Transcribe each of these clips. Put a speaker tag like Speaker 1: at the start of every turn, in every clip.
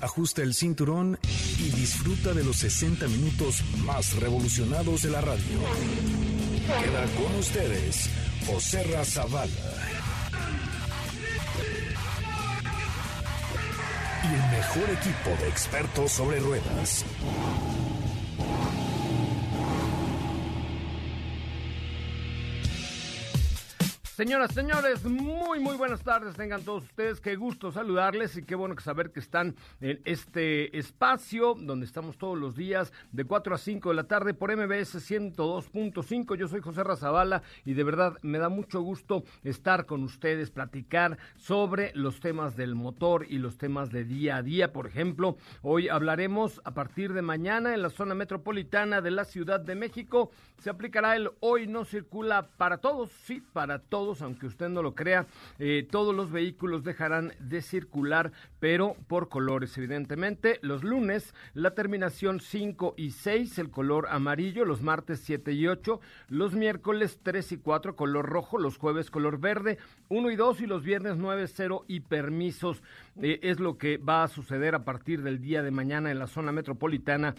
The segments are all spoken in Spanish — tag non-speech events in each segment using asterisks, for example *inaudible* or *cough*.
Speaker 1: ajusta el cinturón y disfruta de los 60 minutos más revolucionados de la radio. Queda con ustedes José Razabala. Y el mejor equipo de expertos sobre ruedas.
Speaker 2: Señoras, señores, muy, muy buenas tardes. Tengan todos ustedes. Qué gusto saludarles y qué bueno saber que están en este espacio donde estamos todos los días de 4 a 5 de la tarde por MBS 102.5. Yo soy José Razabala y de verdad me da mucho gusto estar con ustedes, platicar sobre los temas del motor y los temas de día a día. Por ejemplo, hoy hablaremos a partir de mañana en la zona metropolitana de la Ciudad de México. Se aplicará el hoy no circula para todos, sí, para todos aunque usted no lo crea, eh, todos los vehículos dejarán de circular, pero por colores, evidentemente. Los lunes, la terminación 5 y 6, el color amarillo, los martes 7 y 8, los miércoles 3 y 4, color rojo, los jueves color verde, 1 y 2 y los viernes 9, 0 y permisos. Eh, es lo que va a suceder a partir del día de mañana en la zona metropolitana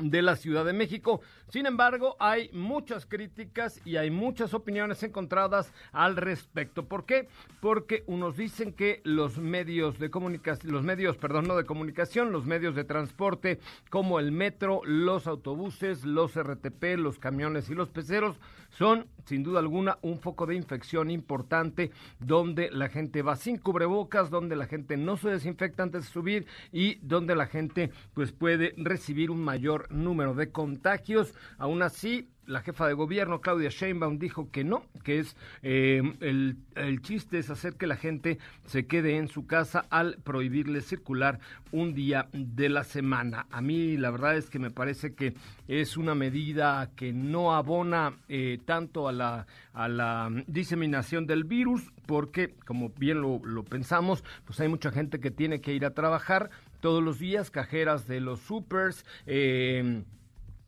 Speaker 2: de la Ciudad de México. Sin embargo, hay muchas críticas y hay muchas opiniones encontradas al respecto. ¿Por qué? Porque unos dicen que los medios de comunicación, los medios, perdón, no de comunicación, los medios de transporte como el metro, los autobuses, los RTP, los camiones y los peceros son sin duda alguna un foco de infección importante donde la gente va sin cubrebocas, donde la gente no se desinfecta antes de subir y donde la gente pues puede recibir un mayor número de contagios. Aún así, la jefa de gobierno, Claudia Sheinbaum, dijo que no, que es eh, el, el, chiste es hacer que la gente se quede en su casa al prohibirle circular un día de la semana. A mí la verdad es que me parece que es una medida que no abona eh, tanto a la, a la diseminación del virus, porque como bien lo pensamos, pues hay mucha gente que tiene que ir a trabajar todos los días, cajeras de los supers, eh,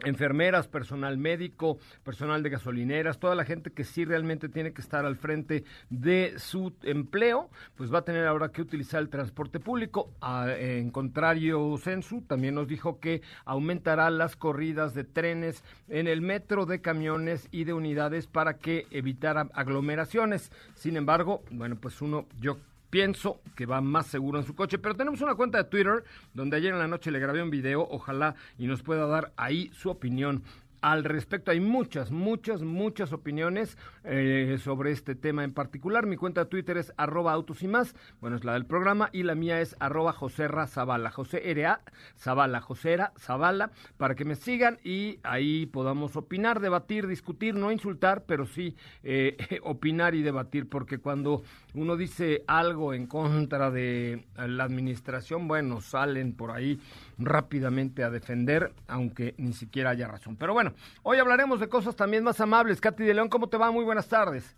Speaker 2: enfermeras, personal médico, personal de gasolineras, toda la gente que sí realmente tiene que estar al frente de su empleo, pues va a tener ahora que utilizar el transporte público. en contrario, Censu también nos dijo que aumentará las corridas de trenes en el metro de camiones y de unidades para que evitara aglomeraciones. Sin embargo, bueno, pues uno, yo pienso que va más seguro en su coche. Pero tenemos una cuenta de Twitter donde ayer en la noche le grabé un video, ojalá y nos pueda dar ahí su opinión al respecto. Hay muchas, muchas, muchas opiniones eh, sobre este tema en particular. Mi cuenta de Twitter es arroba autos y más. Bueno, es la del programa. Y la mía es arroba Joserra Zavala. José R.A. Zavala. Para que me sigan y ahí podamos opinar, debatir, discutir, no insultar, pero sí eh, *laughs* opinar y debatir. Porque cuando uno dice algo en contra de la administración, bueno, salen por ahí rápidamente a defender, aunque ni siquiera haya razón. Pero bueno, hoy hablaremos de cosas también más amables. Katy de León, ¿cómo te va? Muy buenas tardes.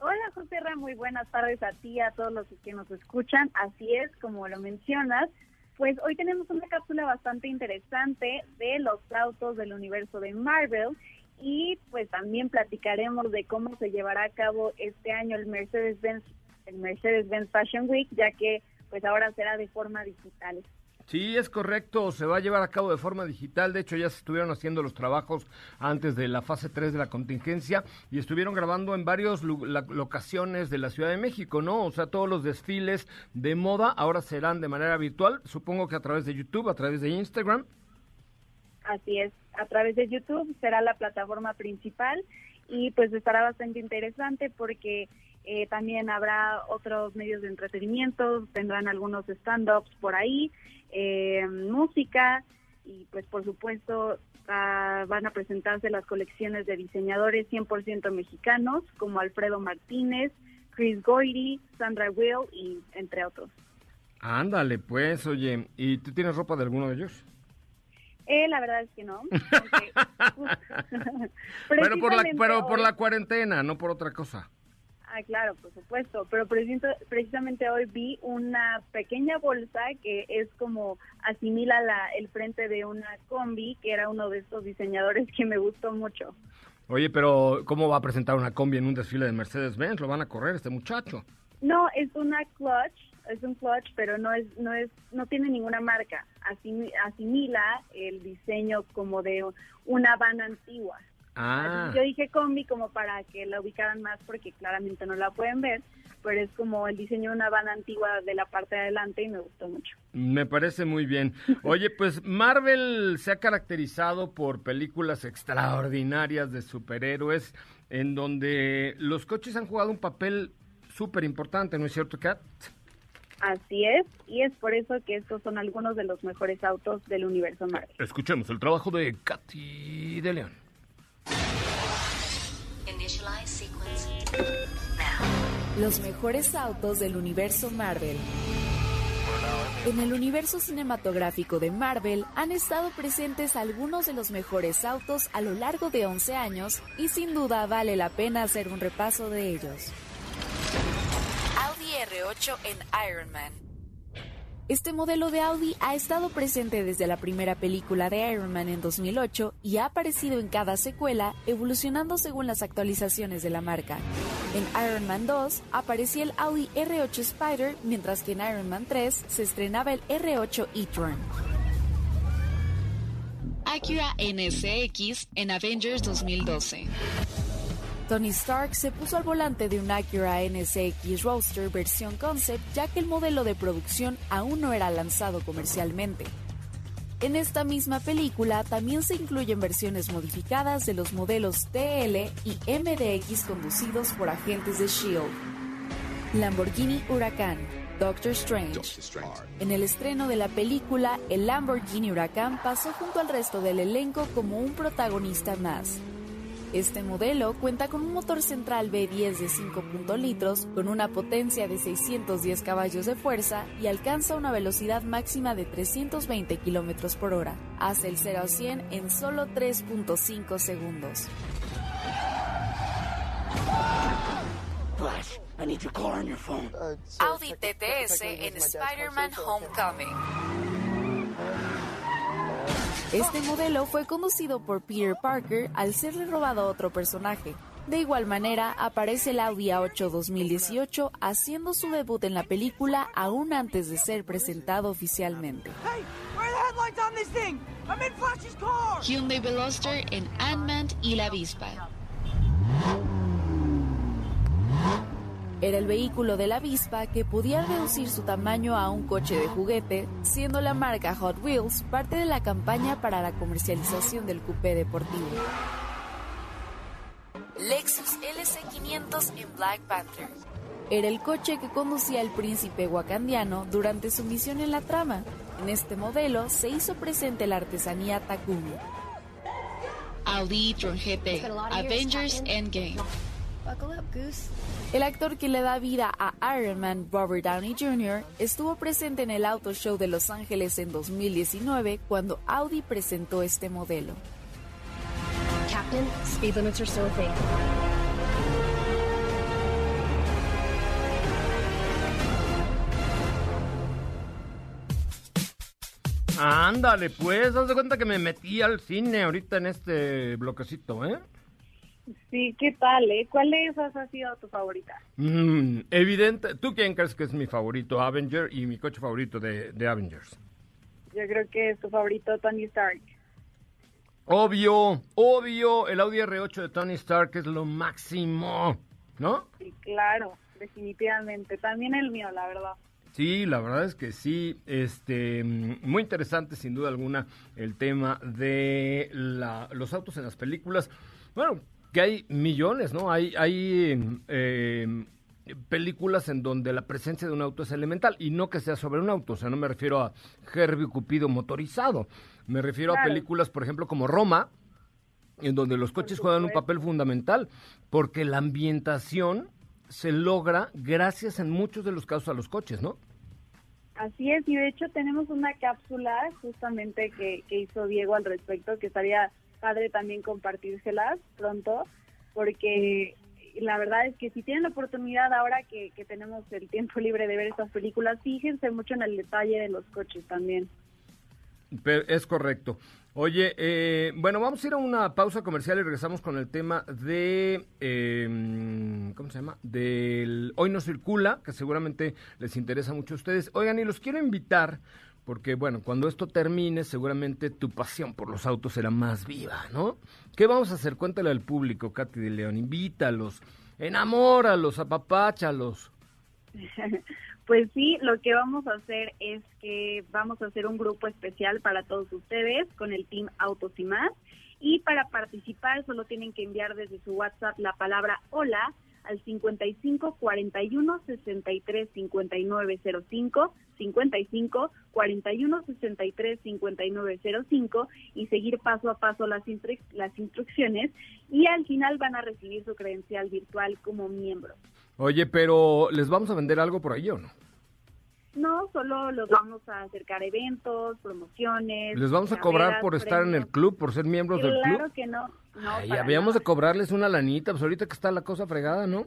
Speaker 3: Hola, José Ra, muy buenas tardes a ti, a todos los que nos escuchan. Así es, como lo mencionas, pues hoy tenemos una cápsula bastante interesante de los autos del universo de Marvel y pues también platicaremos de cómo se llevará a cabo este año el Mercedes-Benz el Mercedes-Benz Fashion Week, ya que pues ahora será de forma digital.
Speaker 2: Sí, es correcto, se va a llevar a cabo de forma digital, de hecho ya se estuvieron haciendo los trabajos antes de la fase 3 de la contingencia y estuvieron grabando en varias locaciones de la Ciudad de México, ¿no? O sea, todos los desfiles de moda ahora serán de manera virtual, supongo que a través de YouTube, a través de Instagram.
Speaker 3: Así es, a través de YouTube será la plataforma principal y pues estará bastante interesante porque eh, también habrá otros medios de entretenimiento, tendrán algunos stand-ups por ahí, eh, música y pues por supuesto ah, van a presentarse las colecciones de diseñadores 100% mexicanos como Alfredo Martínez, Chris Goyri, Sandra Will y entre otros.
Speaker 2: Ándale, pues, oye, ¿y tú tienes ropa de alguno de ellos?
Speaker 3: Eh, la verdad es que no. *laughs* *laughs*
Speaker 2: pero por la, pero por la cuarentena, no por otra cosa.
Speaker 3: Ah, claro, por supuesto, pero precisamente, hoy vi una pequeña bolsa que es como asimila la, el frente de una combi, que era uno de estos diseñadores que me gustó mucho.
Speaker 2: Oye, pero ¿cómo va a presentar una combi en un desfile de Mercedes-Benz? Lo van a correr este muchacho.
Speaker 3: No, es una clutch, es un clutch, pero no es, no es, no tiene ninguna marca. Asimi- asimila el diseño como de una van antigua.
Speaker 2: Ah,
Speaker 3: Yo dije combi como para que la ubicaran más porque claramente no la pueden ver, pero es como el diseño de una van antigua de la parte de adelante y me gustó mucho.
Speaker 2: me parece muy bien. *laughs* Oye, pues Marvel se ha caracterizado por películas extraordinarias de superhéroes en donde los coches han jugado un papel súper importante, ¿no es cierto, Kat?
Speaker 3: Así es, y es por eso que estos son algunos de los mejores autos del universo Marvel.
Speaker 2: Escuchemos el trabajo de Katy de León.
Speaker 4: Los mejores autos del universo Marvel. En el universo cinematográfico de Marvel han estado presentes algunos de los mejores autos a lo largo de 11 años y sin duda vale la pena hacer un repaso de ellos. Audi R8 en Iron Man. Este modelo de Audi ha estado presente desde la primera película de Iron Man en 2008 y ha aparecido en cada secuela, evolucionando según las actualizaciones de la marca. En Iron Man 2 aparecía el Audi R8 Spider, mientras que en Iron Man 3 se estrenaba el R8 e-tron.
Speaker 5: Acura NSX en Avengers 2012.
Speaker 4: Tony Stark se puso al volante de un Acura NSX Roadster versión concept ya que el modelo de producción aún no era lanzado comercialmente. En esta misma película también se incluyen versiones modificadas de los modelos TL y MDX conducidos por agentes de SHIELD. Lamborghini Huracán, Doctor Strange. En el estreno de la película, el Lamborghini Huracán pasó junto al resto del elenco como un protagonista más. Este modelo cuenta con un motor central V10 de 5 litros con una potencia de 610 caballos de fuerza y alcanza una velocidad máxima de 320 kilómetros por hora. Hace el 0 a 100 en solo 3.5 segundos.
Speaker 6: Flash, I need your car on your phone.
Speaker 4: Audi TTS en Spider-Man Homecoming. Este modelo fue conducido por Peter Parker al serle robado a otro personaje. De igual manera, aparece el Audi A8 2018 haciendo su debut en la película aún antes de ser presentado oficialmente.
Speaker 6: Hey, where are the headlights on this thing? I'm in Flash's car.
Speaker 5: Hyundai Veloster en Ant-Man y la avispa.
Speaker 4: Era el vehículo de la avispa que podía reducir su tamaño a un coche de juguete, siendo la marca Hot Wheels parte de la campaña para la comercialización del coupé deportivo. Lexus LC500 en Black Panther. Era el coche que conducía el príncipe wakandiano durante su misión en la trama. En este modelo se hizo presente la artesanía Takumi.
Speaker 5: E-tron GT. Avengers Endgame.
Speaker 7: Buckle up, Goose.
Speaker 4: El actor que le da vida a Iron Man, Robert Downey Jr., estuvo presente en el Auto Show de Los Ángeles en 2019 cuando Audi presentó este modelo.
Speaker 7: Captain, speed limits are still a thing.
Speaker 2: Ándale, pues, haz de cuenta que me metí al cine ahorita en este bloquecito, ¿eh?
Speaker 3: Sí, ¿qué tal, eh? ¿Cuál de esas ha sido tu favorita?
Speaker 2: Mm, evidente. ¿Tú quién crees que es mi favorito Avenger y mi coche favorito de, de Avengers?
Speaker 3: Yo creo que es tu favorito Tony Stark.
Speaker 2: Obvio, obvio, el Audi R8 de Tony Stark es lo máximo, ¿no?
Speaker 3: Sí, claro, definitivamente. También el mío, la verdad.
Speaker 2: Sí, la verdad es que sí, este, muy interesante sin duda alguna el tema de la- los autos en las películas. Bueno, que hay millones, ¿no? Hay, hay eh, películas en donde la presencia de un auto es elemental y no que sea sobre un auto, o sea, no me refiero a Herbie Cupido motorizado, me refiero a películas, por ejemplo, como Roma, en donde los coches juegan un papel fundamental, porque la ambientación se logra gracias en muchos de los casos a los coches, ¿no?
Speaker 3: Así es, y de hecho tenemos una cápsula justamente que, que hizo Diego al respecto que estaría padre también compartírselas pronto, porque la verdad es que si tienen la oportunidad ahora que, que tenemos el tiempo libre de ver estas películas, fíjense mucho en el detalle de los coches también.
Speaker 2: Es correcto. Oye, eh, bueno, vamos a ir a una pausa comercial y regresamos con el tema de, eh, ¿cómo se llama? Del Hoy no circula, que seguramente les interesa mucho a ustedes. Oigan, y los quiero invitar, porque bueno, cuando esto termine, seguramente tu pasión por los autos será más viva, ¿no? ¿Qué vamos a hacer? Cuéntale al público, Katy de León, invítalos, enamóralos, apapáchalos. *laughs*
Speaker 3: Pues sí, lo que vamos a hacer es que vamos a hacer un grupo especial para todos ustedes con el Team Autos y más. Y para participar solo tienen que enviar desde su WhatsApp la palabra hola al 55 41 63 59 05 55 41 63 59 05 y seguir paso a paso las, las instrucciones y al final van a recibir su credencial virtual como miembro.
Speaker 2: Oye, pero ¿les vamos a vender algo por ahí o no?
Speaker 3: No, solo los vamos a acercar eventos, promociones.
Speaker 2: ¿Les vamos a cobrar por estar en el club, por ser miembros del club?
Speaker 3: Claro que no. no
Speaker 2: Ay, habíamos de cobrarles una lanita, pues ahorita que está la cosa fregada, ¿no?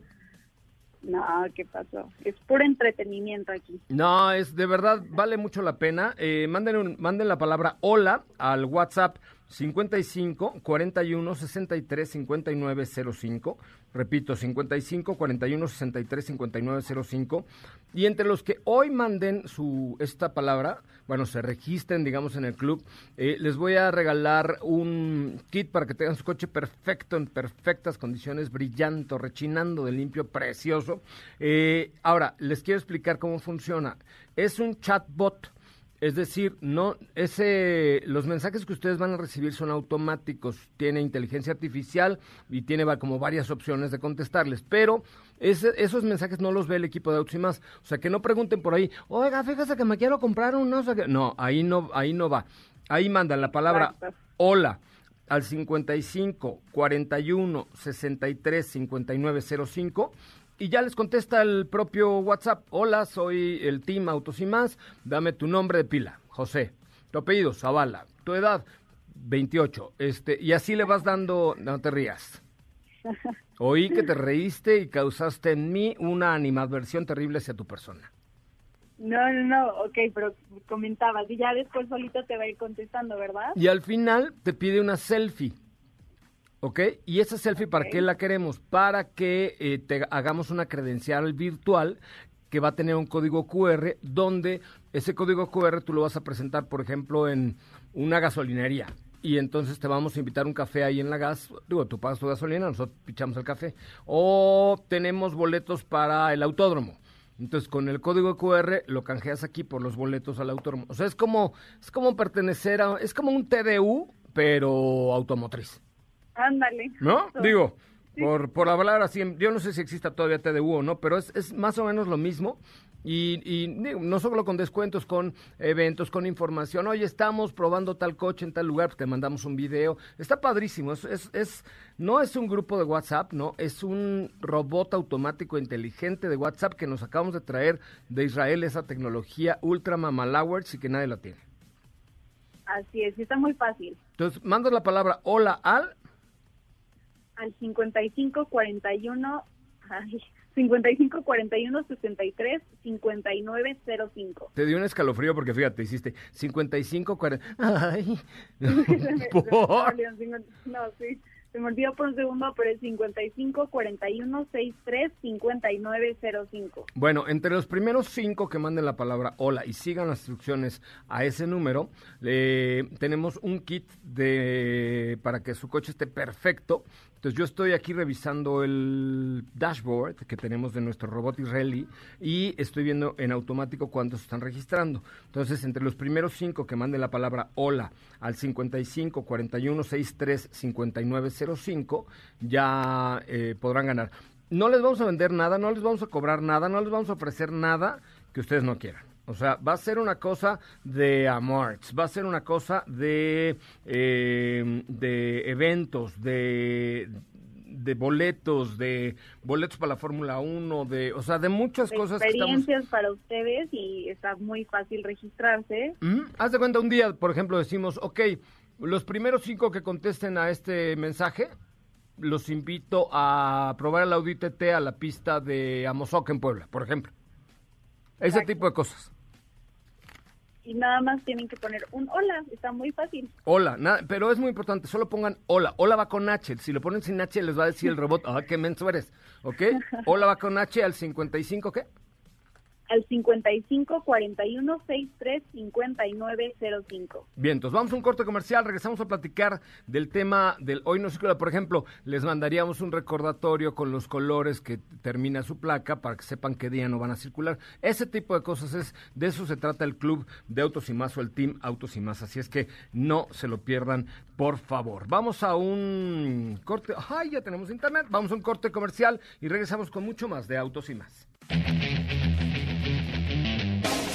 Speaker 3: No, ¿qué pasó? Es puro entretenimiento aquí.
Speaker 2: No, es de verdad, vale mucho la pena. Eh, manden, un, manden la palabra hola al WhatsApp 55 41 63 59 05. Repito, 55 41 63 59 05. Y entre los que hoy manden su esta palabra, bueno, se registren, digamos, en el club, eh, les voy a regalar un kit para que tengan su coche perfecto, en perfectas condiciones, brillante, rechinando de limpio, precioso. Eh, ahora, les quiero explicar cómo funciona. Es un chatbot es decir, no, ese, los mensajes que ustedes van a recibir son automáticos, tiene inteligencia artificial y tiene como varias opciones de contestarles, pero esos mensajes no los ve el equipo de Autos y más, o sea que no pregunten por ahí, oiga, fíjese que me quiero comprar un no sé qué, no, ahí no, ahí no va, ahí mandan la palabra hola al 55 41 63 59 05 y ya les contesta el propio WhatsApp. Hola, soy el Team Autos y más. Dame tu nombre de pila, José. Tu apellido, Zavala. Tu edad, 28. Este, y así le vas dando, no te rías. *laughs* Oí que te reíste y causaste en mí una animadversión terrible hacia tu persona.
Speaker 3: No, no, no, ok, pero comentabas y ya después solito te va a ir contestando, ¿verdad?
Speaker 2: Y al final te pide una selfie. ¿Ok? Y esa selfie, ¿para qué la queremos? Para que eh, te hagamos una credencial virtual que va a tener un código QR, donde ese código QR tú lo vas a presentar, por ejemplo, en una gasolinería. Y entonces te vamos a invitar un café ahí en la gas. Digo, tú pagas tu gasolina, nosotros pichamos el café. O tenemos boletos para el autódromo. Entonces, con el código QR lo canjeas aquí por los boletos al autódromo. O sea, es como, es como pertenecer a, es como un TDU, pero automotriz.
Speaker 3: Ándale.
Speaker 2: ¿No? Digo, por, por hablar así, yo no sé si exista todavía TDU o no, pero es, es más o menos lo mismo. Y, y no solo con descuentos, con eventos, con información. Oye, estamos probando tal coche en tal lugar, pues te mandamos un video. Está padrísimo. Es, es, es, no es un grupo de WhatsApp, no, es un robot automático inteligente de WhatsApp que nos acabamos de traer de Israel, esa tecnología ultra mamalowers y que nadie la tiene.
Speaker 3: Así es, está muy fácil.
Speaker 2: Entonces, mandas la palabra hola al
Speaker 3: al 55 41 ay, 55 41 63 59 05.
Speaker 2: Te dio un escalofrío porque fíjate, hiciste 55 40 ay. *laughs* *laughs*
Speaker 3: no, sí. Se me olvidó por un segundo, pero es 55 41 63 59 05.
Speaker 2: Bueno, entre los primeros cinco que manden la palabra hola y sigan las instrucciones a ese número, eh, tenemos un kit de para que su coche esté perfecto entonces yo estoy aquí revisando el dashboard que tenemos de nuestro robot israelí y estoy viendo en automático cuántos están registrando. Entonces entre los primeros cinco que manden la palabra hola al 55 41 63 59 05 ya eh, podrán ganar. No les vamos a vender nada, no les vamos a cobrar nada, no les vamos a ofrecer nada que ustedes no quieran. O sea, va a ser una cosa de amores, va a ser una cosa de, eh, de eventos, de, de boletos, de boletos para la Fórmula 1, de, o sea, de muchas cosas.
Speaker 3: Experiencias para ustedes y está muy fácil registrarse.
Speaker 2: Haz de cuenta, un día, por ejemplo, decimos, ok, Los primeros cinco que contesten a este mensaje, los invito a probar el Audi TT a la pista de Amozoc en Puebla, por ejemplo. Ese
Speaker 3: Exacto.
Speaker 2: tipo de cosas.
Speaker 3: Y nada más tienen que poner un hola, está muy fácil.
Speaker 2: Hola, nada, pero es muy importante, solo pongan hola. Hola va con H. Si lo ponen sin H, les va a decir el robot, ah, qué menso eres. ¿Ok? *laughs* Hola va con H al 55, ¿qué?
Speaker 3: Al 55 41 63 59 05.
Speaker 2: Bien, entonces vamos a un corte comercial, regresamos a platicar del tema del hoy no circula. Por ejemplo, les mandaríamos un recordatorio con los colores que termina su placa para que sepan qué día no van a circular. Ese tipo de cosas es, de eso se trata el club de Autos y Más o el Team Autos y Más. Así es que no se lo pierdan, por favor. Vamos a un corte, ay, ya tenemos internet, vamos a un corte comercial y regresamos con mucho más de Autos y Más.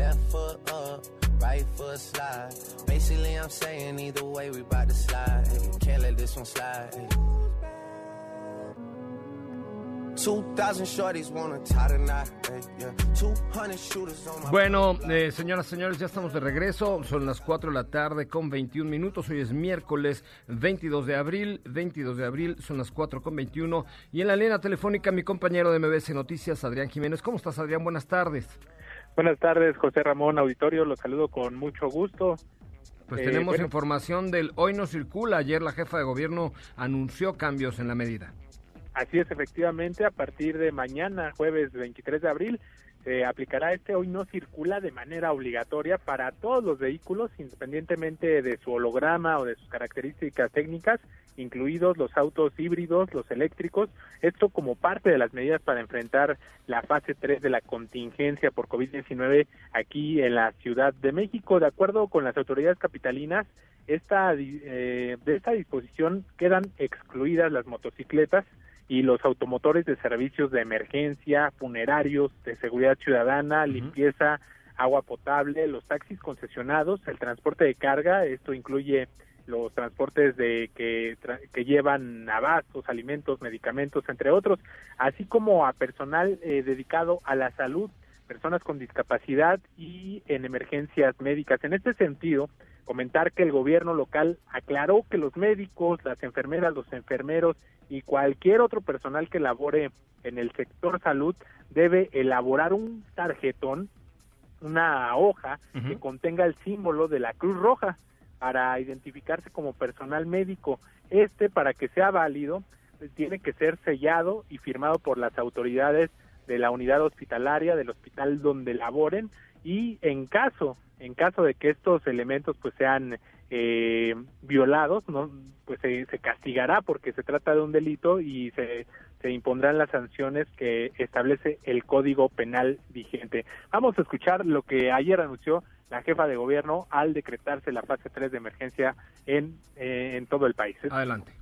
Speaker 8: left foot up, right foot slide. Basically, I'm saying either way we bout to slide. Can't let this one slide. Hey. 2,000 shorties wanna tie the knot. Hey, yeah. 200 shooters on my
Speaker 2: Bueno, eh, señoras, señores, ya estamos de regreso. Son las 4 de la tarde con 21 minutos. Hoy es miércoles 22 de abril. 22 de abril, son las 4 con 21. Y en la línea telefónica, mi compañero de MBS Noticias, Adrián Jiménez. ¿Cómo estás, Adrián? Buenas tardes.
Speaker 9: Buenas tardes, José Ramón Auditorio, los saludo con mucho gusto.
Speaker 2: Pues
Speaker 9: Eh,
Speaker 2: tenemos
Speaker 9: bueno.
Speaker 2: información del Hoy no circula. Ayer la jefa de gobierno anunció cambios en la medida.
Speaker 9: Así es, efectivamente, a partir de mañana, jueves 23 de abril, se aplicará este hoy no circula de manera obligatoria para todos los vehículos, independientemente de su holograma o de sus características técnicas, incluidos los autos híbridos, los eléctricos, esto como parte de las medidas para enfrentar la fase 3 de la contingencia por COVID-19 aquí en la Ciudad de México. De acuerdo con las autoridades capitalinas, esta, eh, de esta disposición quedan excluidas las motocicletas y los automotores de servicios de emergencia, funerarios, de seguridad ciudadana, limpieza, agua potable, los taxis concesionados, el transporte de carga, esto incluye los transportes de que, que llevan abastos, alimentos, medicamentos, entre otros, así como a personal eh, dedicado a la salud, personas con discapacidad y en emergencias médicas. En este sentido, comentar que el gobierno local aclaró que los médicos, las enfermeras, los enfermeros y cualquier otro personal que labore en el sector salud debe elaborar un tarjetón, una hoja que contenga el símbolo de la Cruz Roja para identificarse como personal médico. Este, para que sea válido, tiene que ser sellado y firmado por las autoridades de la unidad hospitalaria, del hospital donde laboren, y en caso, en caso de que estos elementos pues sean eh, violados, no, pues se, se castigará porque se trata de un delito y se, se impondrán las sanciones que establece el Código Penal vigente. Vamos a escuchar lo que ayer anunció la jefa de gobierno al decretarse la fase 3 de emergencia en, eh, en todo el país.
Speaker 2: Adelante.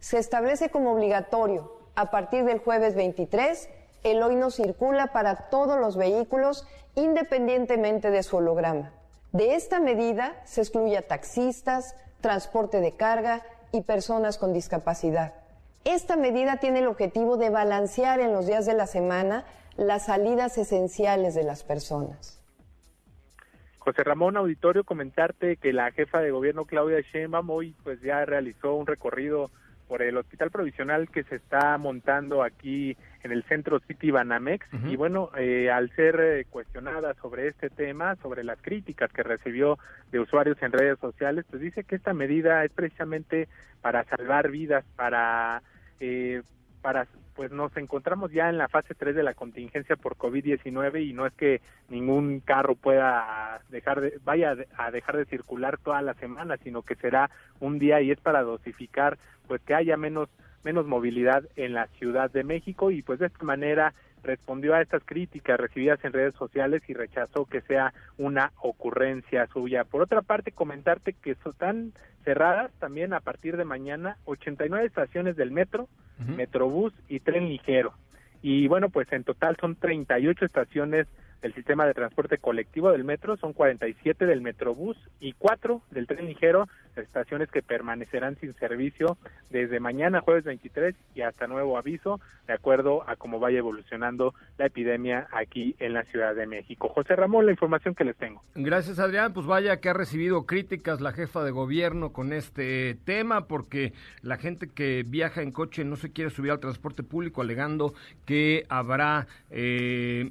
Speaker 10: Se establece como obligatorio, a partir del jueves 23, el hoy no circula para todos los vehículos independientemente de su holograma. De esta medida se excluye a taxistas, transporte de carga y personas con discapacidad. Esta medida tiene el objetivo de balancear en los días de la semana las salidas esenciales de las personas.
Speaker 9: José Ramón Auditorio, comentarte que la jefa de gobierno Claudia Sheinbaum hoy pues ya realizó un recorrido por el hospital provisional que se está montando aquí en el centro City Banamex. Y bueno, eh, al ser eh, cuestionada sobre este tema, sobre las críticas que recibió de usuarios en redes sociales, pues dice que esta medida es precisamente para salvar vidas, para eh, para pues nos encontramos ya en la fase 3 de la contingencia por COVID-19 y no es que ningún carro pueda dejar de, vaya a dejar de circular toda la semana, sino que será un día y es para dosificar pues que haya menos menos movilidad en la Ciudad de México y pues de esta manera respondió a estas críticas recibidas en redes sociales y rechazó que sea una ocurrencia suya. Por otra parte, comentarte que están cerradas también a partir de mañana 89 estaciones del metro, metrobús y tren ligero. Y bueno, pues en total son 38 estaciones del sistema de transporte colectivo del metro, son 47 del metrobús y 4 del tren ligero, estaciones que permanecerán sin servicio desde mañana jueves 23 y hasta nuevo aviso, de acuerdo a cómo vaya evolucionando la epidemia aquí en la Ciudad de México. José Ramón, la información que les tengo.
Speaker 2: Gracias, Adrián. Pues vaya que ha recibido críticas la jefa de gobierno con este tema, porque la gente que viaja en coche no se quiere subir al transporte público alegando que habrá eh,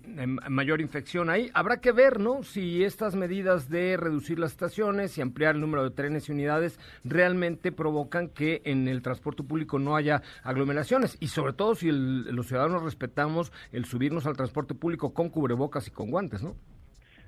Speaker 2: mayor infección ahí. Habrá que ver, ¿no? Si estas medidas de reducir las estaciones y ampliar el número de trenes y unidades realmente provocan que en el transporte público no haya aglomeraciones y sobre todo si los ciudadanos respetamos el subirnos al transporte público con cubrebocas y con guantes, ¿no?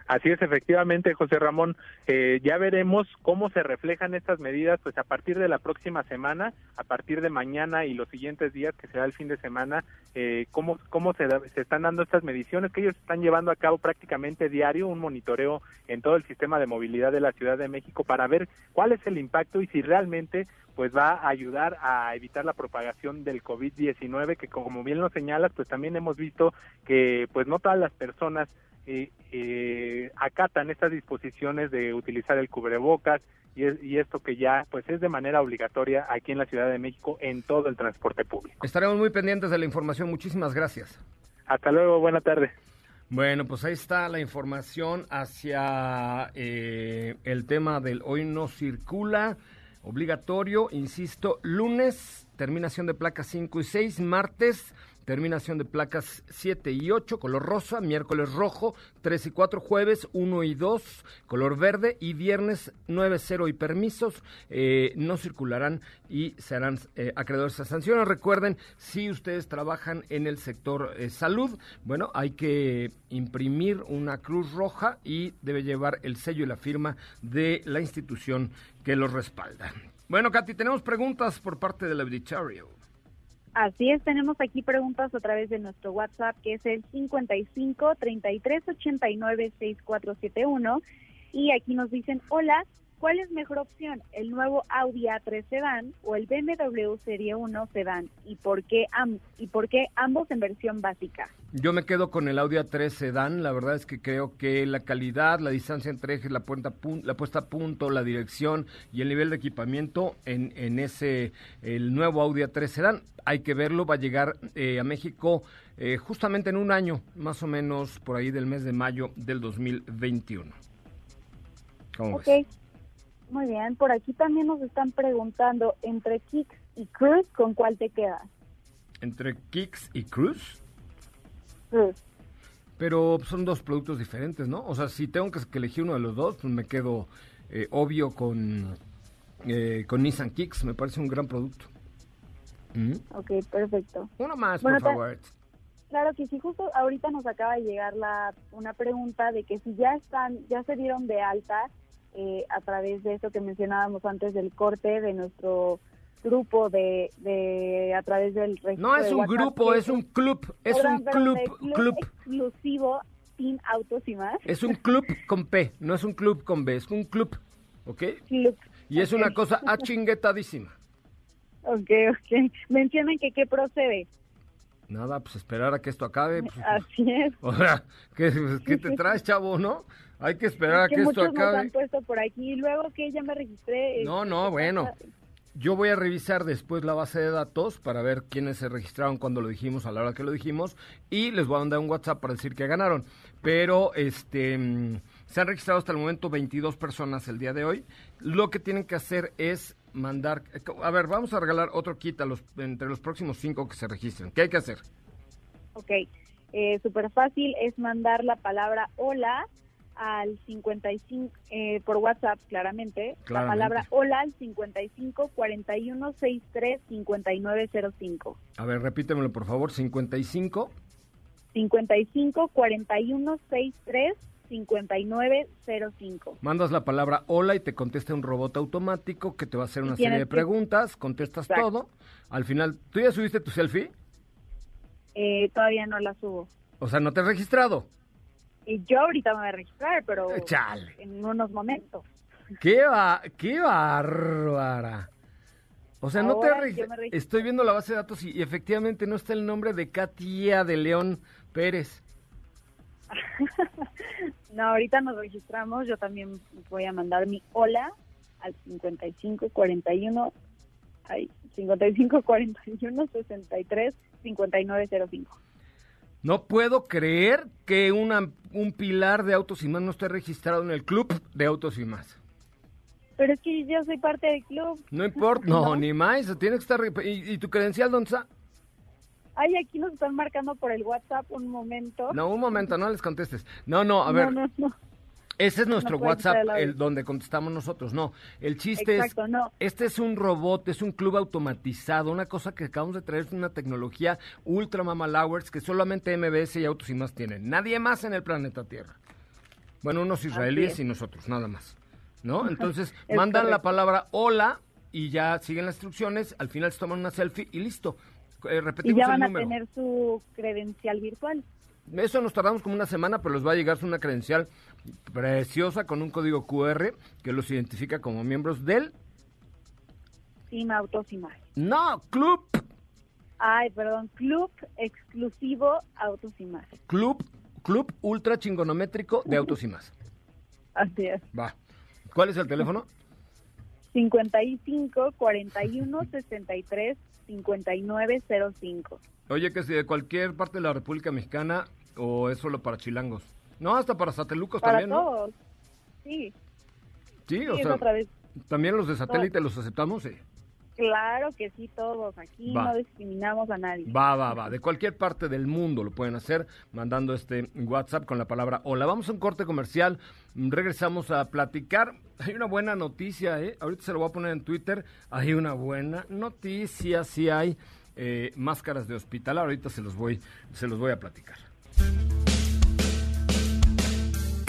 Speaker 9: Así es, efectivamente, José Ramón. Eh, ya veremos cómo se reflejan estas medidas, pues a partir de la próxima semana, a partir de mañana y los siguientes días, que será el fin de semana, eh, cómo, cómo se, se están dando estas mediciones, que ellos están llevando a cabo prácticamente diario un monitoreo en todo el sistema de movilidad de la Ciudad de México para ver cuál es el impacto y si realmente pues va a ayudar a evitar la propagación del COVID-19, que como bien lo señalas, pues también hemos visto que pues no todas las personas eh, eh, acatan estas disposiciones de utilizar el cubrebocas y, y, esto que ya pues es de manera obligatoria aquí en la Ciudad de México en todo el transporte público.
Speaker 2: Estaremos muy pendientes de la información. Muchísimas gracias.
Speaker 9: Hasta luego. Buena tarde.
Speaker 2: Bueno, pues ahí está la información hacia eh, el tema del hoy no circula. Obligatorio, insisto, lunes, terminación de placas 5 y 6, martes terminación de placas 7 y 8, color rosa, miércoles rojo, 3 y 4, jueves 1 y 2, color verde y viernes 9, 0 y permisos eh, no circularán y serán eh, acreedores a sanciones. Recuerden, si ustedes trabajan en el sector eh, salud, bueno, hay que imprimir una cruz roja y debe llevar el sello y la firma de la institución que los respalda. Bueno, Katy, tenemos preguntas por parte del auditorio.
Speaker 3: Así es, tenemos aquí preguntas a través de nuestro WhatsApp, que es el 55 33 89 6471. Y aquí nos dicen, hola, ¿cuál es mejor opción? ¿El nuevo Audi A3 Sedan o el BMW Serie 1 Sedan? ¿Y por qué, y por qué ambos en versión básica?
Speaker 2: Yo me quedo con el Audi A3 Sedan. La verdad es que creo que la calidad, la distancia entre ejes, la, puesta, la puesta a punto, la dirección y el nivel de equipamiento en, en ese, el nuevo Audi A3 Sedan hay que verlo, va a llegar eh, a México eh, justamente en un año, más o menos por ahí del mes de mayo del 2021.
Speaker 3: ¿Cómo ok, muy bien. Por aquí también nos están preguntando, entre Kicks y Cruz, ¿con cuál te quedas?
Speaker 2: ¿Entre Kicks y Cruz?
Speaker 3: Cruz.
Speaker 2: Pero son dos productos diferentes, ¿no? O sea, si tengo que elegir uno de los dos, pues me quedo eh, obvio con, con Nissan Kicks, me parece un gran producto.
Speaker 3: Ok, perfecto.
Speaker 2: Uno más, por favor.
Speaker 3: Claro que sí, justo ahorita nos acaba de llegar la una pregunta de que si ya están, ya se dieron de alta eh, a través de esto que mencionábamos antes del corte de nuestro grupo de, de a través del
Speaker 2: no es un grupo es un club es un club, club,
Speaker 3: exclusivo sin autos y más
Speaker 2: es un club con P no es un club con B es un club ¿ok?
Speaker 3: Club.
Speaker 2: y es una cosa *laughs* achinguetadísima
Speaker 3: Ok, ok. Mencionan que qué procede.
Speaker 2: Nada, pues esperar a que esto acabe. Pues,
Speaker 3: Así es.
Speaker 2: O sea, ¿qué, te *laughs* traes, chavo, no? Hay que esperar a que, esto acabe.
Speaker 3: Nos han puesto por aquí, luego que ya me registré.
Speaker 2: No, no, bueno. Yo voy a revisar después la base de datos para ver quiénes se registraron cuando lo dijimos, a la hora que lo dijimos, y les voy a mandar un WhatsApp para decir que ganaron. Pero este mm, se han registrado hasta el momento 22 personas el día de hoy. Lo que tienen que hacer es mandar... A ver, vamos a regalar otro kit a los, entre los próximos cinco que se registren. ¿Qué hay que hacer?
Speaker 3: Ok, eh, súper fácil es mandar la palabra hola al 55, eh, por WhatsApp claramente, la palabra hola al 55 41 63 5905.
Speaker 2: A ver, repítemelo por favor, 55.
Speaker 3: 55 41 63 5905.
Speaker 2: Mandas la palabra hola y te contesta un robot automático que te va a hacer una serie de preguntas, contestas
Speaker 3: Exacto.
Speaker 2: todo. Al final, ¿tú ya subiste tu selfie?
Speaker 3: Eh, todavía no la subo.
Speaker 2: O sea, ¿no te has registrado?
Speaker 3: Y yo ahorita me voy a registrar, pero *laughs*
Speaker 2: chale.
Speaker 3: en unos momentos.
Speaker 2: ¡Qué, va, qué bárbara! O sea, no te
Speaker 3: registré.
Speaker 2: Estoy viendo la base de datos y, y efectivamente no está el nombre de Katia de León Pérez. *laughs*
Speaker 3: No, ahorita nos registramos. Yo también voy a mandar mi hola al 55 41 ay, 55 41 63 5905.
Speaker 2: No puedo creer que una, un pilar de Autos y Más no esté registrado en el club de Autos y Más.
Speaker 3: Pero es que yo soy parte del club.
Speaker 2: No importa, no,
Speaker 3: No.
Speaker 2: ni más, tiene que estar... ¿Y, y tu credencial dónde está?
Speaker 3: Ay, aquí nos están marcando por el WhatsApp un momento.
Speaker 2: No, un momento, no les contestes. No, no, a
Speaker 3: No,
Speaker 2: ver,
Speaker 3: no, no.
Speaker 2: Ese es nuestro WhatsApp,
Speaker 3: el
Speaker 2: el donde contestamos nosotros. No, el chiste
Speaker 3: Exacto,
Speaker 2: es,
Speaker 3: no.
Speaker 2: este es un robot, es un club automatizado, una cosa que acabamos de traer, es una tecnología ultra mamalowers que solamente MBS y Autos y Más tienen. Nadie más en el planeta Tierra. Bueno, unos israelíes
Speaker 3: es.
Speaker 2: y nosotros, nada más. ¿No? Entonces,
Speaker 3: Es
Speaker 2: mandan la palabra hola y ya siguen las instrucciones, al final se toman una selfie y listo. Eh,
Speaker 3: Y
Speaker 2: repetimos
Speaker 3: ya
Speaker 2: el
Speaker 3: van a
Speaker 2: número.
Speaker 3: tener su credencial virtual.
Speaker 2: Eso nos tardamos como una semana, pero les va a llegar una credencial preciosa con un código QR que los identifica como miembros del
Speaker 3: Sin autos y más.
Speaker 2: No Club.
Speaker 3: Ay, perdón, club exclusivo autos y más.
Speaker 2: Club Club Ultra Chingonométrico de Autos y Más.
Speaker 3: Así es.
Speaker 2: Va. ¿Cuál es el teléfono?
Speaker 3: 55 41 63 5905.
Speaker 2: Oye, que si de cualquier parte de la República Mexicana o es solo para chilangos. No, hasta para satelucos
Speaker 3: Para
Speaker 2: también, ¿no?
Speaker 3: todos. Sí,
Speaker 2: Sí, o
Speaker 3: sí, es
Speaker 2: sea,
Speaker 3: otra vez.
Speaker 2: también los de satélite los aceptamos, sí.
Speaker 3: Claro que sí, todos. Aquí
Speaker 2: Va.
Speaker 3: no discriminamos a nadie.
Speaker 2: Va, va, va. De cualquier parte del mundo lo pueden hacer mandando este WhatsApp con la palabra hola. Vamos a un corte comercial. Regresamos a platicar. Hay una buena noticia, ¿eh? Ahorita se lo voy a poner en Twitter. Hay una buena noticia. Sí hay eh, máscaras de hospital. Ahorita se los voy, se los voy a platicar.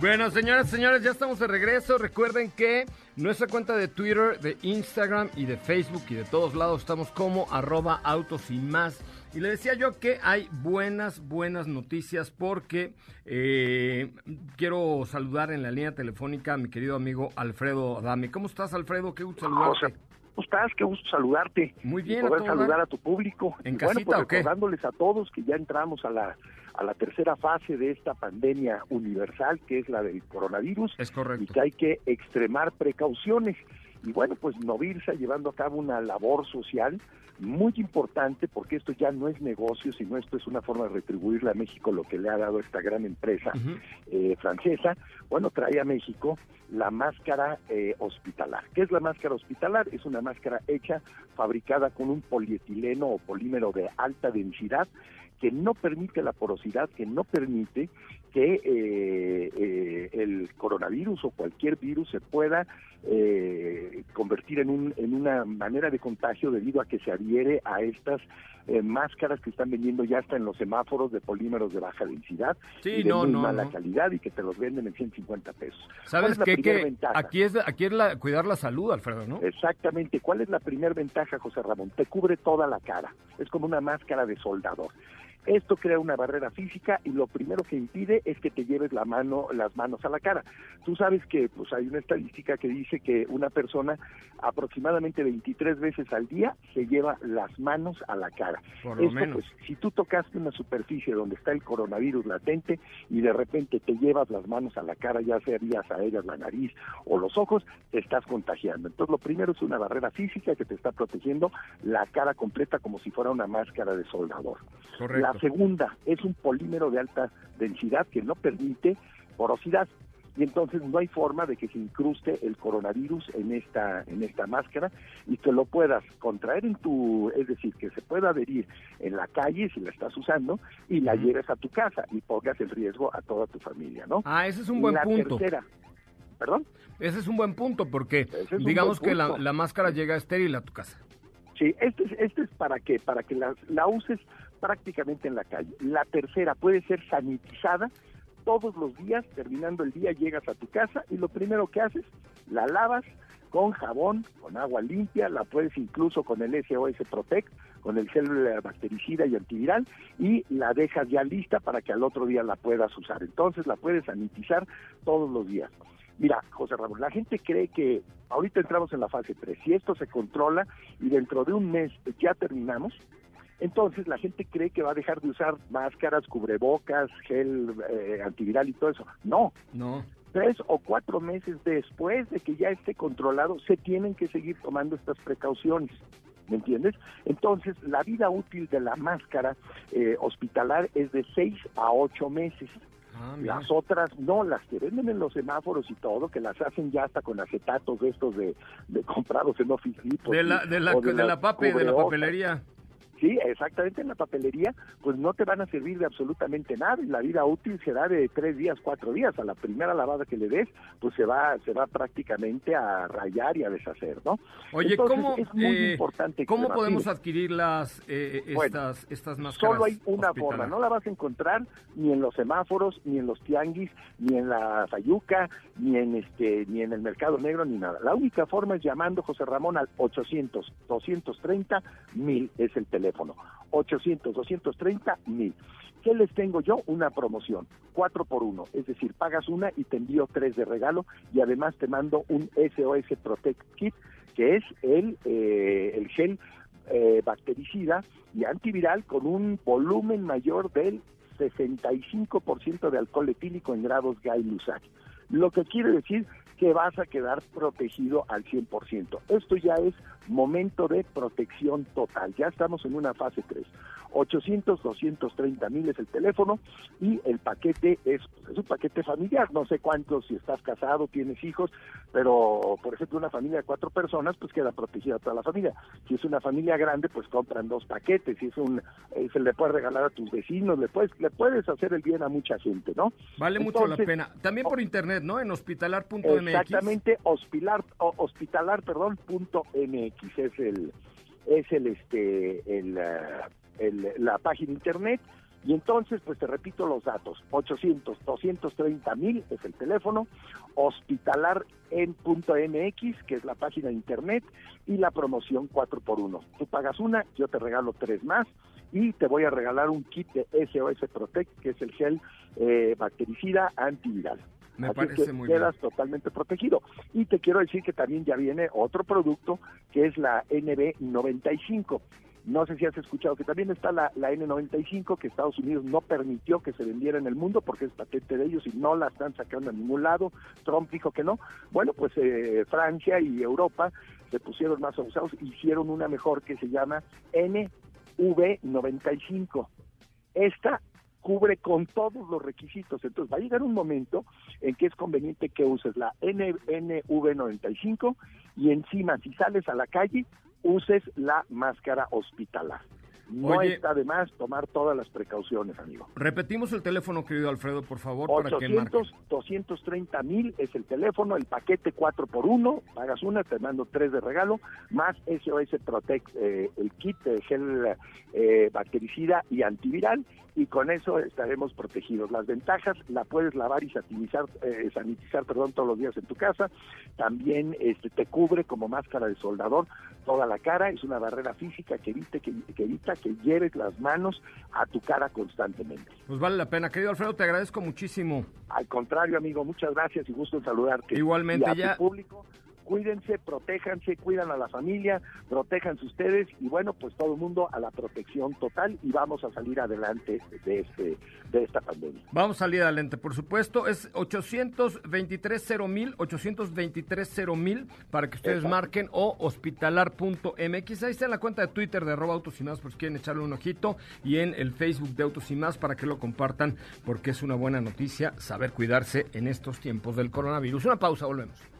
Speaker 2: Bueno, señoras y señores, ya estamos de regreso. Recuerden que nuestra cuenta de Twitter, de Instagram y de Facebook y de todos lados estamos como arroba autos y más. Y le decía yo que hay buenas, buenas noticias porque eh, quiero saludar en la línea telefónica a mi querido amigo Alfredo Adame. ¿Cómo estás, Alfredo? Qué gusto saludarte.
Speaker 11: José, ¿cómo estás? Qué gusto saludarte.
Speaker 2: Muy bien,
Speaker 11: Y poder
Speaker 2: a
Speaker 11: saludar
Speaker 2: dar.
Speaker 11: a tu público.
Speaker 2: ¿En
Speaker 11: y bueno,
Speaker 2: casita
Speaker 11: pues
Speaker 2: o qué?
Speaker 11: recordándoles a todos que ya entramos a la, a la tercera fase de esta pandemia universal, que es la del coronavirus.
Speaker 2: Es correcto.
Speaker 11: Y que hay que extremar precauciones. Y bueno, pues Novirsa llevando a cabo una labor social muy importante porque esto ya no es negocio, sino esto es una forma de retribuirle a México lo que le ha dado esta gran empresa eh, francesa. Bueno, trae a México la máscara eh, hospitalar. ¿Qué es la máscara hospitalar? Es una máscara hecha, fabricada con un polietileno o polímero de alta densidad que no permite la porosidad, que no permite que eh, eh, el coronavirus o cualquier virus se pueda eh, convertir en, un, en una manera de contagio debido a que se adhiere a estas máscaras que están vendiendo ya hasta en los semáforos de polímeros de baja densidad y de muy mala calidad y que te los venden en 150 pesos.
Speaker 2: ¿Sabes qué? Que aquí es, aquí es la, cuidar la salud, Alfredo, ¿no?
Speaker 11: Exactamente. ¿Cuál es la primera ventaja, José Ramón? Te cubre toda la cara. Es como una máscara de soldador. Esto crea una barrera física y lo primero que impide es que te lleves la mano, las manos a la cara. Tú sabes que pues hay una estadística que dice que una persona aproximadamente 23 veces al día se lleva las manos a la cara.
Speaker 2: Por lo menos.
Speaker 11: Pues, si tú tocaste una superficie donde está el coronavirus latente y de repente te llevas las manos a la cara, ya sea vías aéreas, la nariz o los ojos, te estás contagiando. Entonces lo primero es una barrera física que te está protegiendo la cara completa como si fuera una máscara de soldador.
Speaker 2: Correcto.
Speaker 11: La segunda es un polímero de alta densidad que no permite porosidad. Y entonces no hay forma de que se incruste el coronavirus en esta en esta máscara y que lo puedas contraer en tu es decir que se pueda adherir en la calle si la estás usando y la lleves a tu casa y pongas en riesgo a toda tu familia no
Speaker 2: ah ese es un buen
Speaker 11: la
Speaker 2: punto.
Speaker 11: tercera perdón
Speaker 2: ese es un buen punto porque
Speaker 11: es
Speaker 2: digamos que la, la máscara llega estéril a tu casa.
Speaker 11: Sí, este es, este es para qué, para que la, la uses prácticamente en la calle. La tercera puede ser sanitizada todos los días, terminando el día llegas a tu casa y lo primero que haces, la lavas con jabón, con agua limpia, la puedes incluso con el SOS Protect, con el gel bactericida y antiviral y la dejas ya lista para que al otro día la puedas usar. Entonces la puedes sanitizar todos los días. Mira, José Ramón, la gente cree que ahorita entramos en la fase 3. Si esto se controla y dentro de un mes ya terminamos, entonces la gente cree que va a dejar de usar máscaras, cubrebocas, gel eh, antiviral y todo eso. No,
Speaker 2: no
Speaker 11: tres o cuatro meses después de que ya esté controlado, se tienen que seguir tomando estas precauciones. ¿Me entiendes? Entonces, la vida útil de la máscara eh, hospitalar es de seis a ocho meses.
Speaker 2: Ah.
Speaker 11: Las otras no, las que venden en los semáforos y todo, que las hacen ya hasta con acetatos de estos de, de *laughs* comprados en Office
Speaker 2: de la de la, de la
Speaker 11: las
Speaker 2: pape de la
Speaker 11: cubrehojas.
Speaker 2: papelería
Speaker 11: Sí, exactamente en la papelería, pues no te van a servir de absolutamente nada y la vida útil será de tres días, cuatro días. A la primera lavada que le des, pues se va, se va prácticamente a rayar y a deshacer, ¿no?
Speaker 2: Oye,
Speaker 11: Entonces,
Speaker 2: ¿cómo,
Speaker 11: es muy
Speaker 2: eh,
Speaker 11: importante.
Speaker 2: ¿cómo podemos adquirir las eh,
Speaker 11: Bueno,
Speaker 2: estas estas máscaras?
Speaker 11: Solo hay una forma, no la vas a encontrar ni en los semáforos, ni en los tianguis, ni en la fayuca, ni en este, ni en el mercado negro, ni nada. La única forma es llamando José Ramón al 800 230 mil es el teléfono. 800 230 mil. ¿Qué les tengo yo? Una promoción, cuatro por uno, es decir, pagas una y te envío tres de regalo y además te mando un SOS Protect Kit, que es el, eh, el gel eh, bactericida y antiviral con un volumen mayor del 65% de alcohol etílico en grados Gay-Lussac. Lo que quiere decir que vas a quedar protegido al 100%. Esto ya es momento de protección total. Ya estamos en una fase 3. 800, 230 mil es el teléfono y el paquete es, es un paquete familiar. No sé cuántos, si estás casado, tienes hijos, pero por ejemplo una familia de cuatro personas, pues queda protegida toda la familia. Si es una familia grande, pues compran dos paquetes. Si es un, eh, se le puede regalar a tus vecinos, le puedes, le puedes hacer el bien a mucha gente, ¿no?
Speaker 2: Vale mucho la pena. También por internet, ¿no? En hospitalar.mx.
Speaker 11: Exactamente, hospitalar, hospitalar, perdón, punto MX es el, es el, este, el, ah, el- la página internet. Y entonces, pues te repito los datos, 800, 230 mil es el teléfono, hospitalar en punto MX, que es la página de internet, y la promoción 4 por 1 Tú pagas una, yo te regalo tres más, y te voy a regalar un kit de SOS Protect, que es el gel eh, bactericida antiviral.
Speaker 2: Me
Speaker 11: Así
Speaker 2: parece
Speaker 11: que
Speaker 2: muy
Speaker 11: quedas totalmente protegido. Y te quiero decir que también ya viene otro producto que es la NB95. No sé si has escuchado que también está la, la N95 que Estados Unidos no permitió que se vendiera en el mundo porque es patente de ellos y no la están sacando a ningún lado. Trump dijo que no. Bueno, pues eh, Francia y Europa se pusieron más abusados, hicieron una mejor que se llama NV95. Esta cubre con todos los requisitos. Entonces va a llegar un momento en que es conveniente que uses la N- NV95 y encima si sales a la calle uses la máscara hospitalar. No
Speaker 2: Oye.
Speaker 11: está de más tomar todas las precauciones, amigo.
Speaker 2: Repetimos el teléfono, querido Alfredo, por favor, para que marque.
Speaker 11: 800, 230 mil es el teléfono, el paquete 4 por 1 pagas una, te mando tres de regalo, más SOS Protect, eh, el kit de gel eh, bactericida y antiviral, y con eso estaremos protegidos. Las ventajas, la puedes lavar y sanitizar, eh, sanitizar perdón, todos los días en tu casa, también este, te cubre como máscara de soldador toda la cara, es una barrera física que evite que, que evita que lleves las manos a tu cara constantemente.
Speaker 2: Pues vale la pena. Querido Alfredo, te agradezco muchísimo.
Speaker 11: Al contrario, amigo, muchas gracias y gusto en saludarte.
Speaker 2: Igualmente,
Speaker 11: y a
Speaker 2: ya-
Speaker 11: tu público, cuídense, protéjanse, cuidan a la familia, protéjanse ustedes y bueno, pues todo el mundo a la protección total y vamos a salir adelante de este de esta pandemia.
Speaker 2: Vamos a salir adelante, por supuesto. Es 823 mil, 823 mil para que ustedes
Speaker 11: Exacto.
Speaker 2: marquen o hospitalar.mx. Ahí está en la cuenta de Twitter de arroba autos y más por si quieren echarle un ojito y en el Facebook de Autos y más para que lo compartan porque es una buena noticia saber cuidarse en estos tiempos del coronavirus. Una pausa, volvemos.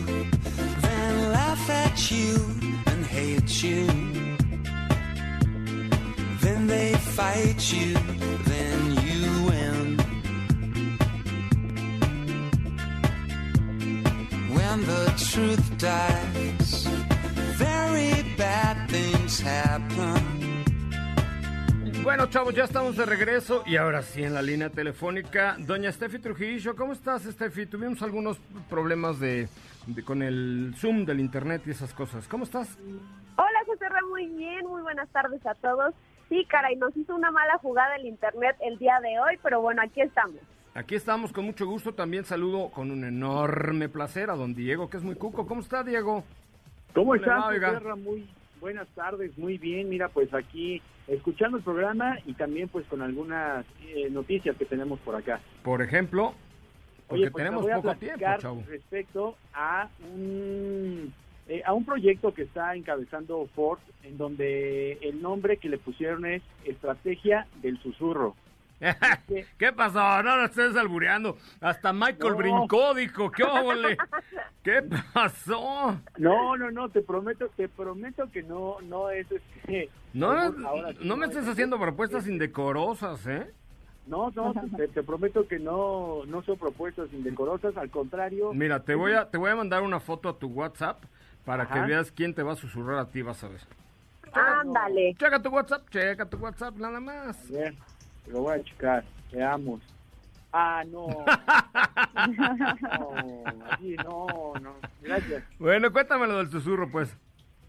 Speaker 12: You and hate you. Then they fight you, then you win. When the truth dies, very bad things happen.
Speaker 2: Bueno, chavos, ya estamos de regreso y ahora sí en la línea telefónica. Doña Steffi Trujillo, ¿cómo estás, Steffi? Tuvimos algunos problemas de, de- con el Zoom del internet y esas cosas. ¿Cómo estás?
Speaker 13: Hola, José muy bien, muy buenas tardes a todos. Sí, caray, nos hizo una mala jugada el internet el día de hoy, pero bueno, aquí estamos.
Speaker 2: Aquí estamos con mucho gusto. También saludo con un enorme placer a don Diego, que es muy cuco. ¿Cómo está, Diego?
Speaker 14: ¿Cómo
Speaker 2: le
Speaker 14: estás? José? Muy buenas tardes, muy bien. Mira, pues aquí escuchando el programa y también pues con algunas eh, noticias que tenemos por acá.
Speaker 2: Por ejemplo, porque
Speaker 14: Oye, pues, te
Speaker 2: tenemos
Speaker 14: a
Speaker 2: poco tiempo, chavo.
Speaker 14: respecto a un eh, a un proyecto que está encabezando Ford, en donde el nombre que le pusieron es Estrategia del Susurro. *laughs*
Speaker 2: ¿Qué pasó? No lo estés albureando. Hasta Michael
Speaker 14: No.
Speaker 2: brincó, dijo. ¿Qué óvole? ¿Qué pasó?
Speaker 14: No, no, no, te prometo, te prometo que no, no es este.
Speaker 2: No,
Speaker 14: ahora sí
Speaker 2: no me
Speaker 14: es-
Speaker 2: estés haciendo propuestas indecorosas, ¿eh?
Speaker 14: No, no, te, te prometo que no, no son propuestas indecorosas, al contrario.
Speaker 2: Mira, te voy a te voy a mandar una foto a tu WhatsApp para
Speaker 14: Ajá.
Speaker 2: que veas quién te va a susurrar a ti, vas a ver.
Speaker 13: Ándale.
Speaker 2: Checa tu WhatsApp, checa tu WhatsApp, nada más.
Speaker 14: Te lo voy a checar, veamos. Ah, no. *laughs* no, así no, no. Gracias.
Speaker 2: Bueno, cuéntamelo del susurro, pues.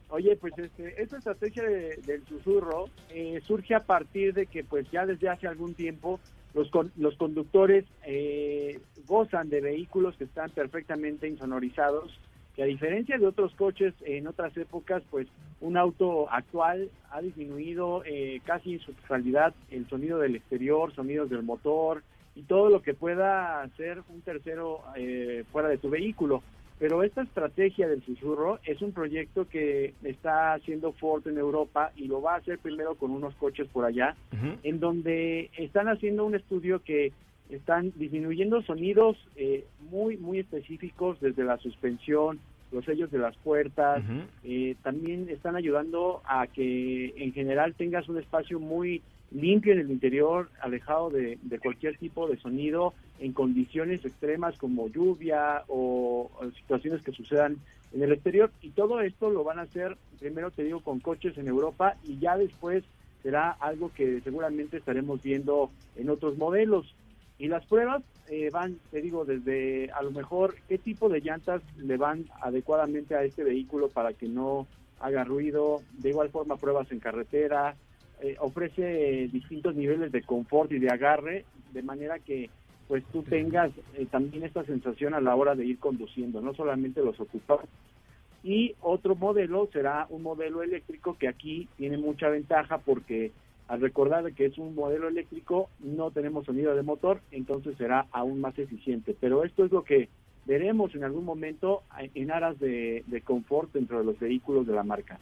Speaker 14: Oye, pues este, esta estrategia de- del susurro eh, surge a partir de que pues ya desde hace algún tiempo los, con- los conductores eh, gozan de vehículos que están perfectamente insonorizados, que a diferencia de otros coches en otras épocas, pues un auto actual ha disminuido eh, casi en su totalidad el sonido del exterior, sonidos del motor y todo lo que pueda hacer un tercero eh, fuera de tu vehículo. Pero esta estrategia del susurro es un proyecto que está haciendo Ford en Europa y lo va a hacer primero con unos coches por allá, en donde están haciendo un estudio que están disminuyendo sonidos eh, muy, muy específicos desde la suspensión, los sellos de las puertas, eh, también están ayudando a que en general tengas un espacio muy limpio en el interior, alejado de, de cualquier tipo de sonido en condiciones extremas como lluvia o, o situaciones que sucedan en el exterior. Y todo esto lo van a hacer, primero te digo, con coches en Europa y ya después será algo que seguramente estaremos viendo en otros modelos. Y las pruebas eh, van, te digo, desde a lo mejor qué tipo de llantas le van adecuadamente a este vehículo para que no haga ruido, de igual forma pruebas en carretera, eh, ofrece distintos niveles de confort y de agarre, de manera que pues tú tengas eh, también esta sensación a la hora de ir conduciendo, no solamente los ocupados. Y otro modelo será un modelo eléctrico que aquí tiene mucha ventaja porque Al recordar que es un modelo eléctrico, no tenemos sonido de motor, entonces será aún más eficiente. Pero esto es lo que veremos en algún momento en aras de, de confort dentro de los vehículos de la marca.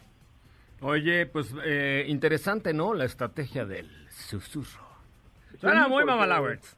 Speaker 2: Oye, pues eh, interesante, ¿no? La estrategia del susurro. Suena muy mamalowers.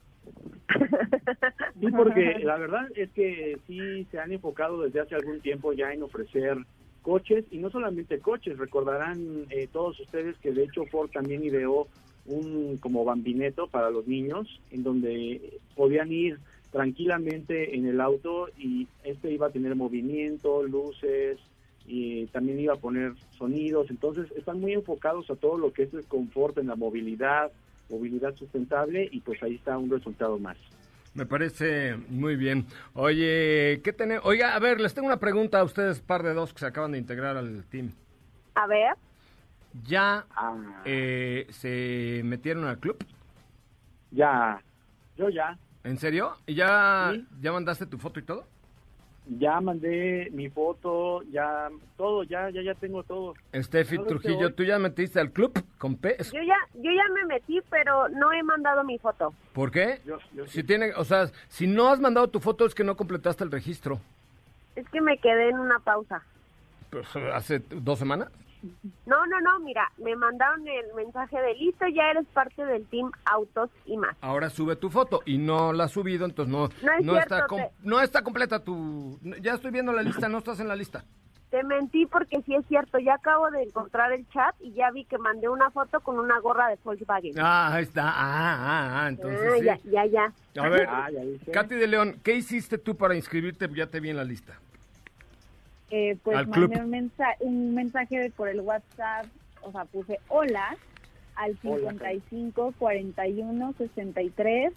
Speaker 14: Sí, porque la verdad es que sí se han enfocado desde hace algún tiempo ya en ofrecer coches y no solamente coches, recordarán eh, todos ustedes que de hecho Ford también ideó un como bambineto para los niños en donde podían ir tranquilamente en el auto y este iba a tener movimiento, luces y también iba a poner sonidos, entonces están muy enfocados a todo lo que es el confort en la movilidad, movilidad sustentable y pues ahí está un resultado más.
Speaker 2: Me parece muy bien. Oye, ¿qué tenemos? Oiga, a ver, les tengo una pregunta a ustedes, par de dos que se acaban de integrar al team.
Speaker 13: A ver,
Speaker 2: ¿Ya
Speaker 14: Ah.
Speaker 2: eh, se metieron al club?
Speaker 14: Ya, yo ya,
Speaker 2: ¿En serio? ¿Y ya,
Speaker 14: Sí.
Speaker 2: ya mandaste tu foto y todo?
Speaker 14: Ya mandé mi foto, ya todo, ya, ya, ya tengo todo.
Speaker 2: Steffi
Speaker 14: ¿Sabes qué
Speaker 2: Trujillo? ¿tú ya metiste al club con P?
Speaker 13: yo ya, yo ya me metí, pero no he mandado mi foto.
Speaker 2: ¿Por qué?
Speaker 14: Yo, yo
Speaker 2: Si tiene, o sea, si no has mandado tu foto es que no completaste el registro.
Speaker 13: Es que me quedé en una pausa.
Speaker 2: Pues, ¿Hace dos semanas?
Speaker 13: No, no, no, mira, me mandaron el mensaje de listo, ya eres parte del team Autos y más.
Speaker 2: Ahora sube tu foto y no la has subido, entonces no,
Speaker 13: No es
Speaker 2: está,
Speaker 13: cierto,
Speaker 2: com-
Speaker 13: te-
Speaker 2: no está completa tu... Ya estoy viendo la lista, no estás en la lista.
Speaker 13: Te mentí porque sí es cierto, ya acabo de encontrar el chat y ya vi que mandé una foto con una gorra de Volkswagen.
Speaker 2: Ah, ahí está. Ah, ah, ah, entonces
Speaker 13: Ah,
Speaker 2: sí.
Speaker 13: ya, ya, ya.
Speaker 2: A ver,
Speaker 14: Ah, ya.
Speaker 2: Katy de León, ¿qué hiciste tú para inscribirte? Ya te vi en la lista.
Speaker 3: Eh, pues
Speaker 2: Al
Speaker 3: mandé
Speaker 2: club.
Speaker 3: un, mensaje, un mensaje por el WhatsApp, o sea, puse hola al
Speaker 14: Hola,
Speaker 3: 55 41 63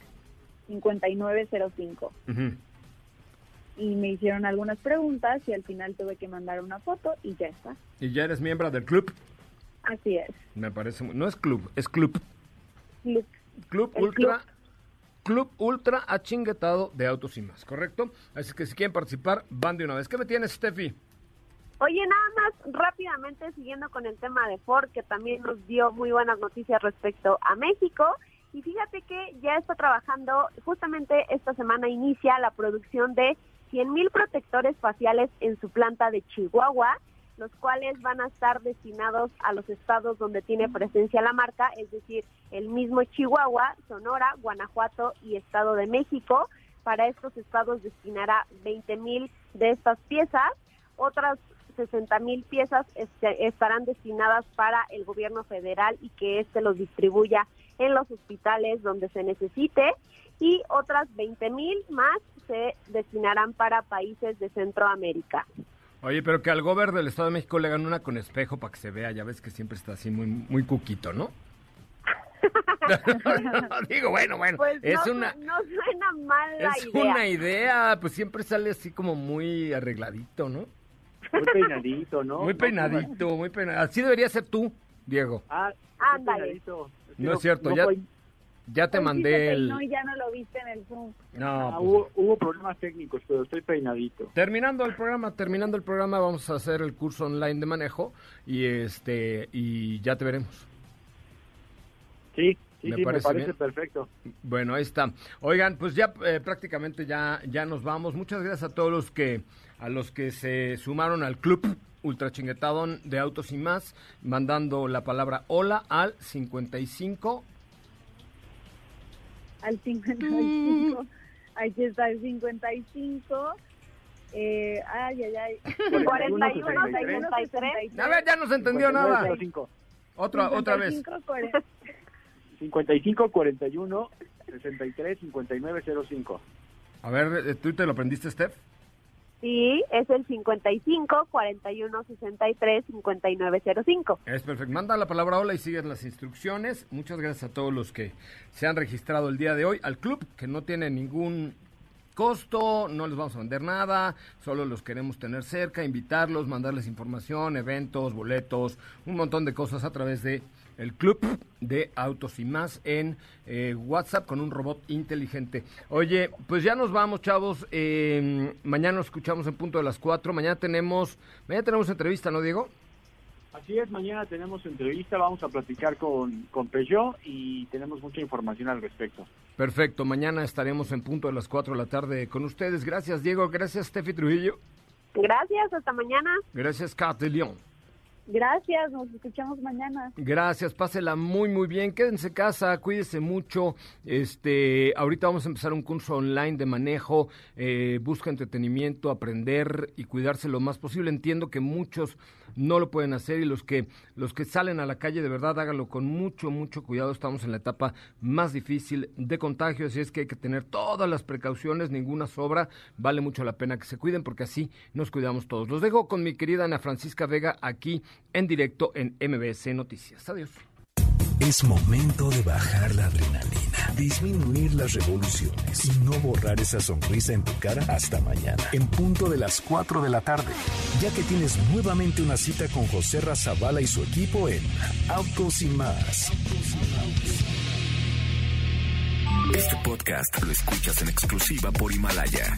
Speaker 3: 59 05
Speaker 2: Ujú.
Speaker 3: y me hicieron algunas preguntas y al final tuve que mandar una foto y ya está.
Speaker 2: ¿Y ya eres miembro del club?
Speaker 3: Así es.
Speaker 2: Me parece muy... No es club, es club.
Speaker 3: Club.
Speaker 2: Club
Speaker 3: El
Speaker 2: Ultra... Club Ultra achinguetado de autos y más, ¿correcto? Así que si quieren participar, van de una vez. ¿Qué me tienes, Steffi?
Speaker 13: Oye, nada más rápidamente siguiendo con el tema de Ford, que también nos dio muy buenas noticias respecto a México. Y fíjate que ya está trabajando, justamente esta semana inicia la producción de 100.000 protectores faciales en su planta de Chihuahua, los cuales van a estar destinados a los estados donde tiene presencia la marca, es decir, el mismo Chihuahua, Sonora, Guanajuato y Estado de México. Para estos estados destinará 20.000 de estas piezas. Otras 60 mil piezas este, estarán destinadas para el gobierno federal y que éste los distribuya en los hospitales donde se necesite y otras 20 mil más se destinarán para países de Centroamérica.
Speaker 2: Oye, pero que al gober del Estado de México le hagan una con espejo para que se vea. Ya ves que siempre está así muy, muy cuquito, ¿no? *laughs* *laughs* Digo, bueno, bueno.
Speaker 13: Pues
Speaker 2: es
Speaker 13: no,
Speaker 2: una...
Speaker 13: no suena mal la
Speaker 2: Es
Speaker 13: idea.
Speaker 2: una idea, pues siempre sale así como muy arregladito, ¿no?
Speaker 14: Muy peinadito, ¿no?
Speaker 2: Muy
Speaker 14: No,
Speaker 2: peinadito, muy peinadito. Así debería ser tú, Diego.
Speaker 14: Ah,
Speaker 13: Ándale.
Speaker 14: peinadito.
Speaker 2: No es cierto,
Speaker 14: no
Speaker 2: ya, ya te
Speaker 3: Hoy
Speaker 2: mandé el...
Speaker 3: y ya no lo viste en el Zoom.
Speaker 2: No,
Speaker 14: Ah,
Speaker 2: pues,
Speaker 14: hubo, hubo problemas técnicos, pero estoy peinadito.
Speaker 2: terminando el programa, terminando el programa, vamos a hacer el curso online de manejo y este y ya te veremos.
Speaker 14: Sí, sí,
Speaker 2: Me
Speaker 14: sí,
Speaker 2: parece
Speaker 14: me parece
Speaker 2: bien.
Speaker 14: perfecto.
Speaker 2: Bueno, ahí está. Oigan, pues ya eh, prácticamente ya, ya nos vamos. Muchas gracias a todos los que a los que se sumaron al club Ultra Chinguetadón de Autos y más, mandando la palabra hola al 55
Speaker 3: Al 55. Aquí está el 55. Eh, ay, ay, ay.
Speaker 13: 41,
Speaker 14: 63.
Speaker 13: 63.
Speaker 2: A ver, ya no se entendió nada.
Speaker 14: 55,
Speaker 2: Otra otra vez.
Speaker 3: 55, 40.
Speaker 14: 55 41 63 59 05.
Speaker 2: A ver, eh, ¿tú te lo aprendiste, Steph?
Speaker 13: Sí, es el 55 41 63 59 05.
Speaker 2: Es perfecto. Manda la palabra hola y siguen las instrucciones. Muchas gracias a todos los que se han registrado el día de hoy al club, que no tiene ningún costo, no les vamos a vender nada, solo los queremos tener cerca, invitarlos, mandarles información, eventos, boletos, un montón de cosas a través de el club de autos y más en eh, WhatsApp con un robot inteligente. Oye, pues ya nos vamos, chavos. Eh, mañana nos escuchamos en punto de las 4. Mañana tenemos, mañana tenemos entrevista, ¿no, Diego?
Speaker 14: Así es, mañana tenemos entrevista, vamos a platicar con, con Peugeot y tenemos mucha información al respecto.
Speaker 2: Perfecto, mañana estaremos en punto de las 4 de la tarde con ustedes. Gracias, Diego. Gracias, Steffi Trujillo.
Speaker 13: Gracias, hasta mañana.
Speaker 2: Gracias, Kat de León.
Speaker 3: Gracias, nos escuchamos mañana.
Speaker 2: Gracias, pásela muy muy bien. Quédense en casa, cuídese mucho. Este, ahorita vamos a empezar un curso online de manejo. Eh, busca entretenimiento, aprender y cuidarse lo más posible. Entiendo que muchos no lo pueden hacer y los que los que salen a la calle de verdad háganlo con mucho mucho cuidado. Estamos en la etapa más difícil de contagio, así es que hay que tener todas las precauciones, ninguna sobra. Vale mucho la pena que se cuiden porque así nos cuidamos todos. Los dejo con mi querida Ana Francisca Vega aquí en directo en MBC Noticias. Adiós.
Speaker 1: Es momento de bajar la adrenalina, disminuir las revoluciones y no borrar esa sonrisa en tu cara hasta mañana, en punto de las 4 de la tarde, ya que tienes nuevamente una cita con José Razabala y su equipo en Autos y más. Este podcast lo escuchas en exclusiva por Himalaya.